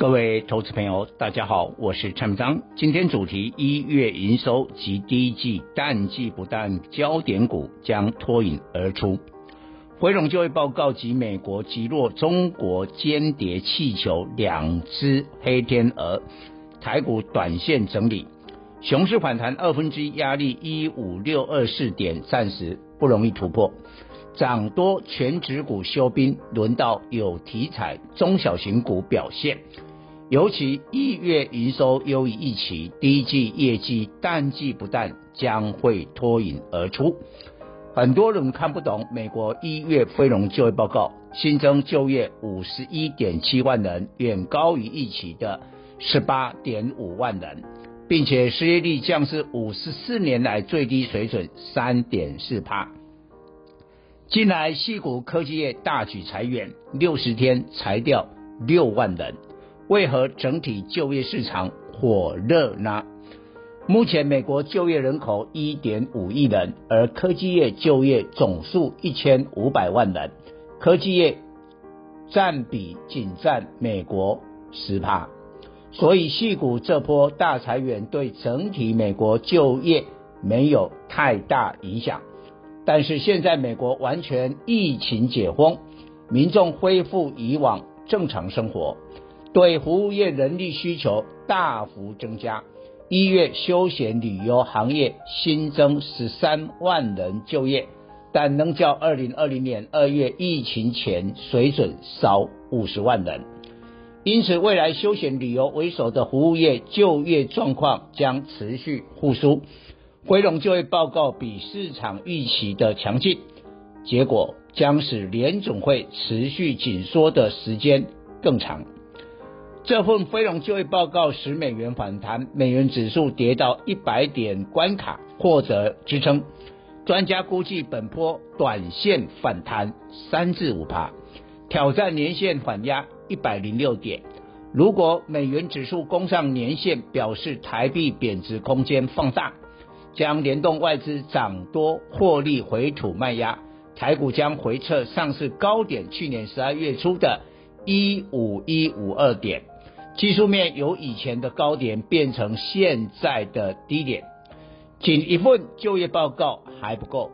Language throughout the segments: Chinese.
各位投资朋友，大家好，我是蔡明彰。今天主题：一月营收及第一季淡季不淡，焦点股将脱颖而出。非农就业报告及美国击落中国间谍气球两只黑天鹅，台股短线整理，熊市反弹二分之一压力一五六二四点，暂时不容易突破。涨多权值股休兵，轮到有题材中小型股表现。尤其一月营收优于预期，第一季业绩淡季不淡，将会脱颖而出。很多人看不懂美国一月非农就业报告，新增就业五十一点七万人，远高于预期的十八点五万人，并且失业率降至五十四年来最低水准三点四趴。近来西谷科技业大举裁员，六十天裁掉六万人。为何整体就业市场火热呢？目前美国就业人口一点五亿人，而科技业就业总数一千五百万人，科技业占比仅占美国十趴，所以矽谷这波大裁员对整体美国就业没有太大影响。但是现在美国完全疫情解封，民众恢复以往正常生活。对服务业人力需求大幅增加，一月休闲旅游行业新增十三万人就业，但仍较二零二零年二月疫情前水准少五十万人。因此，未来休闲旅游为首的服务业就业状况将持续复苏。非农就业报告比市场预期的强劲，结果将使联总会持续紧缩的时间更长。这份非农就业报告使美元反弹，美元指数跌到一百点关卡获得支撑。专家估计本波短线反弹三至五趴，挑战年线反压一百零六点。如果美元指数攻上年线，表示台币贬值空间放大，将联动外资涨多获利回吐卖压，台股将回撤上市高点去年十二月初的一五一五二点。技术面由以前的高点变成现在的低点，仅一份就业报告还不够。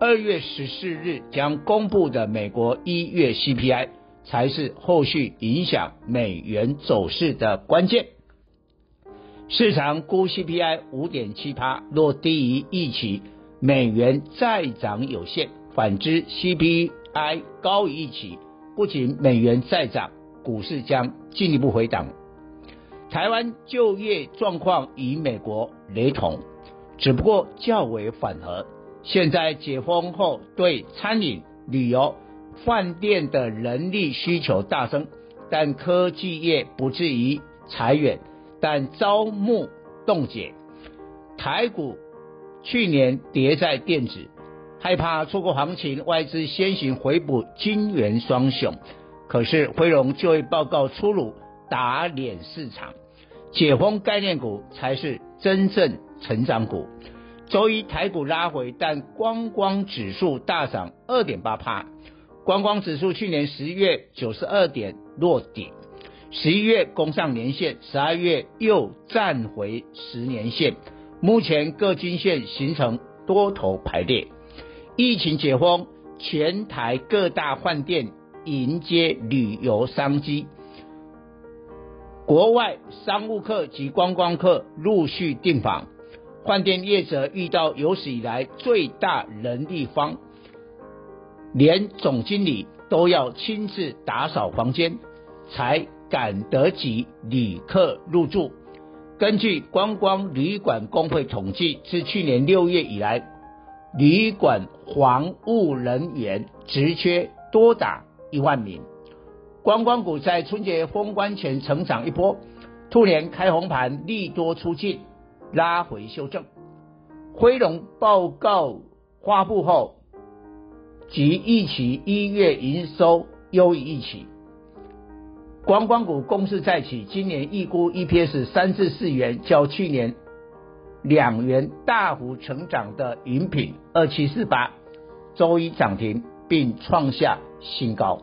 二月十四日将公布的美国一月 CPI 才是后续影响美元走势的关键。市场估 CPI 五点七趴，若低于预期，美元再涨有限；反之，CPI 高于预期，不仅美元再涨，股市将进一步回档。台湾就业状况与美国雷同，只不过较为缓和。现在解封后，对餐饮、旅游、饭店的人力需求大增，但科技业不至于裁员，但招募冻结。台股去年跌在电子，害怕错过行情，外资先行回补金元双雄。可是非农就业报告出炉。打脸市场，解封概念股才是真正成长股。周一台股拉回，但观光指数大涨二点八趴。观光指数去年十月九十二点落底，十一月攻上年线，十二月又站回十年线。目前各均线形成多头排列。疫情解封，全台各大饭店迎接旅游商机。国外商务客及观光客陆续订房，饭店业者遇到有史以来最大人力荒，连总经理都要亲自打扫房间，才赶得及旅客入住。根据观光旅馆工会统计，自去年六月以来，旅馆房务人员职缺多达一万名。观光股在春节封关前成长一波，兔年开红盘，利多出尽，拉回修正。辉龙报告发布后，即预期一月营收优于预期。观光股攻势再起，今年预估 EPS 三至四元，较去年两元大幅成长的饮品二七四八，周一涨停并创下新高。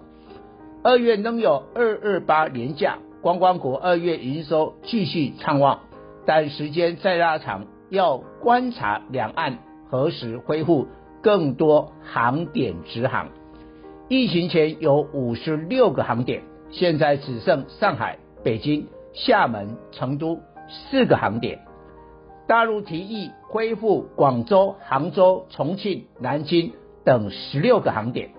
二月仍有二二八连假，观光股二月营收继续畅旺，但时间再拉长，要观察两岸何时恢复更多航点直航。疫情前有五十六个航点。现在只剩上海、北京、厦门、成都四个航点。大陆提议恢复广州、杭州、重庆、南京等十六个航点，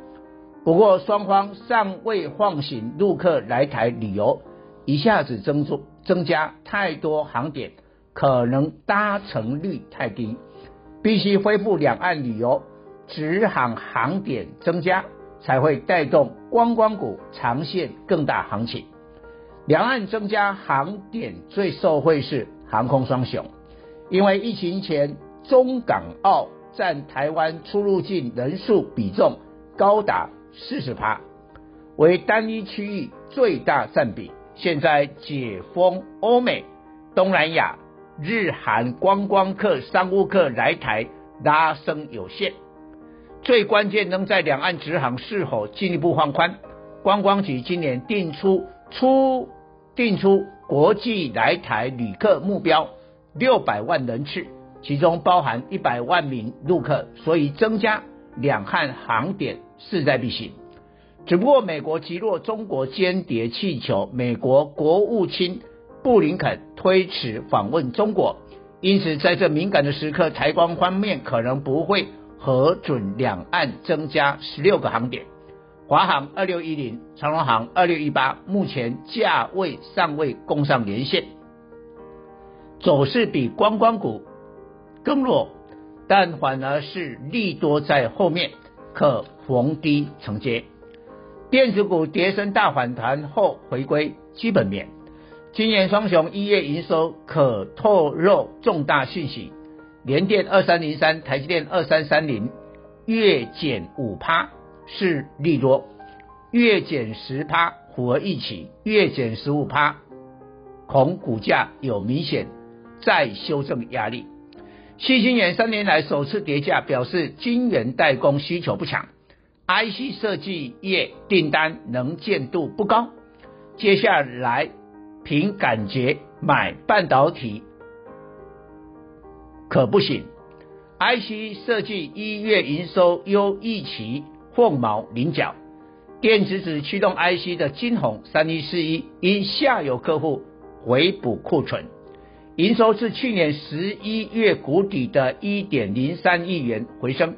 不过双方尚未放行陆客来台旅游，一下子增增增加太多航点，可能搭乘率太低，必须恢复两岸旅游，直航航点增加。才会带动观光股长线更大行情。两岸增加航点最受惠是航空双雄，因为疫情前中港澳占台湾出入境人数比重高达四十趴，为单一区域最大占比。现在解封，欧美、东南亚、日韩观光客、商务客来台拉升有限。最关键能在两岸直航是否进一步放宽？观光局今年定出出定出国际来台旅客目标六百万人次，其中包含一百万名陆客，所以增加两岸航点势在必行。只不过美国击落中国间谍气球，美国国务卿布林肯推迟访问中国，因此在这敏感的时刻，台湾方面可能不会。核准两岸增加十六个航点，华航二六一零、长荣航二六一八，目前价位尚未供上连线，走势比观光股更弱，但反而是利多在后面，可逢低承接。电子股跌升大反弹后回归基本面，今年双雄一月营收可透露重大讯息。联电二三零三，台积电二三三零，月减五趴是利多，月减十趴符合预期，月减十五趴恐股价有明显再修正压力。矽晶圆三年来首次跌价，表示晶圆代工需求不强，IC 设计业订单能见度不高，接下来凭感觉买半导体。可不行，IC 设计一月营收优预期，凤毛麟角。电子纸驱动 IC 的金鸿三一四一因下游客户回补库存，营收是去年十一月谷底的一点零三亿元回升，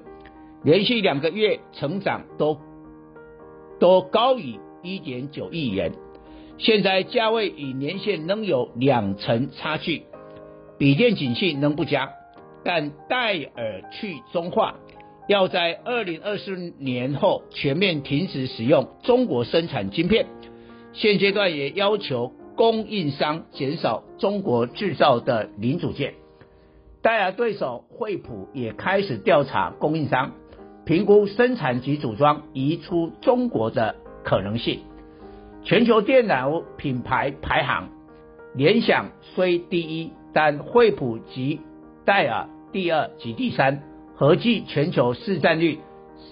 连续两个月成长都都高于一点九亿元，现在价位与年限仍有两成差距，笔电景气能不佳？但戴尔去中化要在二零二四年后全面停止使用中国生产晶片，现阶段也要求供应商减少中国制造的零组件。戴尔对手惠普也开始调查供应商，评估生产及组装移出中国的可能性。全球电脑品牌排行，联想虽第一，但惠普及戴尔。第二及第三，合计全球市占率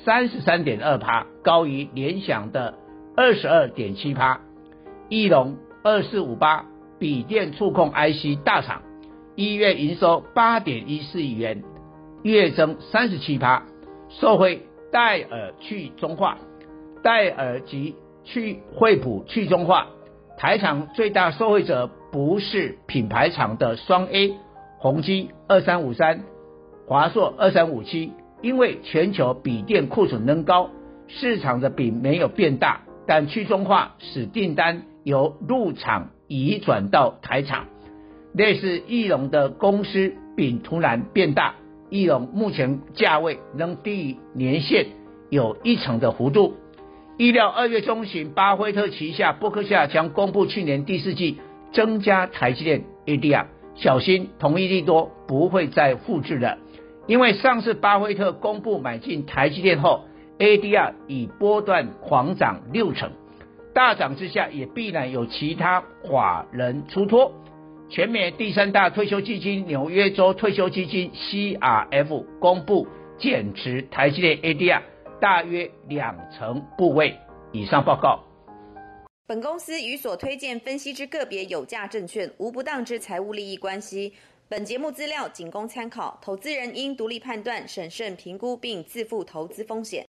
三十三点二趴，高于联想的二十二点七趴。义隆二四五八，笔电触控 IC 大厂，一月营收八点一四亿元，月增三十七趴，受惠戴尔去中化，戴尔及去惠普去中化，台厂最大受惠者不是品牌厂的双 A。宏基二三五三，华硕二三五七，因为全球笔电库存仍高，市场的饼没有变大，但去中化使订单由陆厂移转到台厂，类似翼龙的公司饼突然变大，翼龙目前价位仍低于年线有一成的幅度，预料二月中旬，巴菲特旗下伯克夏将公布去年第四季增加台积电 ADR，小心同一利多不会再复制了。因为上次巴菲特公布买进台积电后，ADR 已波段狂涨六成，大涨之下也必然有其他法人出脱。全美第三大退休基金纽约州退休基金 CRF 公布减持台积电 ADR 大约两成部位。以上报告。本公司与所推荐分析之个别有价证券无不当之财务利益关系。本节目资料仅供参考，投资人应独立判断、审慎评估并自负投资风险。